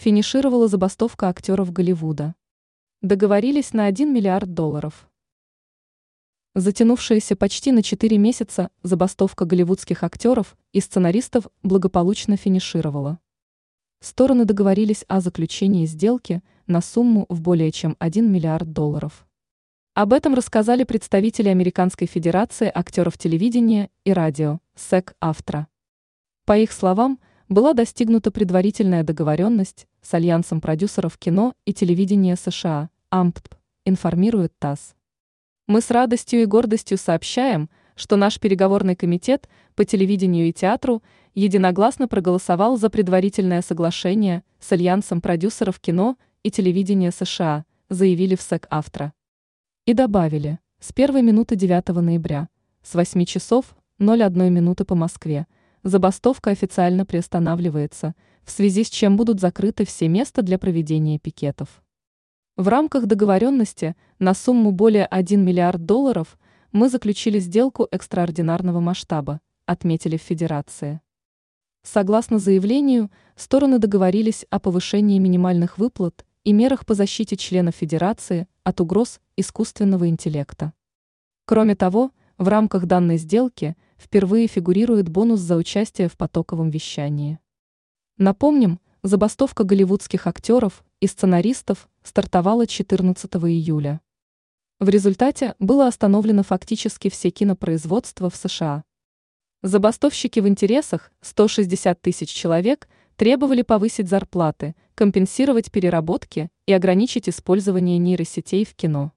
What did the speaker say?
финишировала забастовка актеров Голливуда. Договорились на 1 миллиард долларов. Затянувшаяся почти на 4 месяца забастовка голливудских актеров и сценаристов благополучно финишировала. Стороны договорились о заключении сделки на сумму в более чем 1 миллиард долларов. Об этом рассказали представители Американской Федерации актеров телевидения и радио, СЭК Автора. По их словам, была достигнута предварительная договоренность с Альянсом продюсеров кино и телевидения США, АМПТ, информирует ТАСС. Мы с радостью и гордостью сообщаем, что наш переговорный комитет по телевидению и театру единогласно проголосовал за предварительное соглашение с Альянсом продюсеров кино и телевидения США, заявили в СЭК Автора. И добавили, с первой минуты 9 ноября, с 8 часов 01 минуты по Москве, забастовка официально приостанавливается, в связи с чем будут закрыты все места для проведения пикетов. В рамках договоренности на сумму более 1 миллиард долларов мы заключили сделку экстраординарного масштаба, отметили в Федерации. Согласно заявлению, стороны договорились о повышении минимальных выплат и мерах по защите членов Федерации от угроз искусственного интеллекта. Кроме того, в рамках данной сделки впервые фигурирует бонус за участие в потоковом вещании. Напомним, забастовка голливудских актеров и сценаристов стартовала 14 июля. В результате было остановлено фактически все кинопроизводства в США. Забастовщики в интересах 160 тысяч человек требовали повысить зарплаты, компенсировать переработки и ограничить использование нейросетей в кино.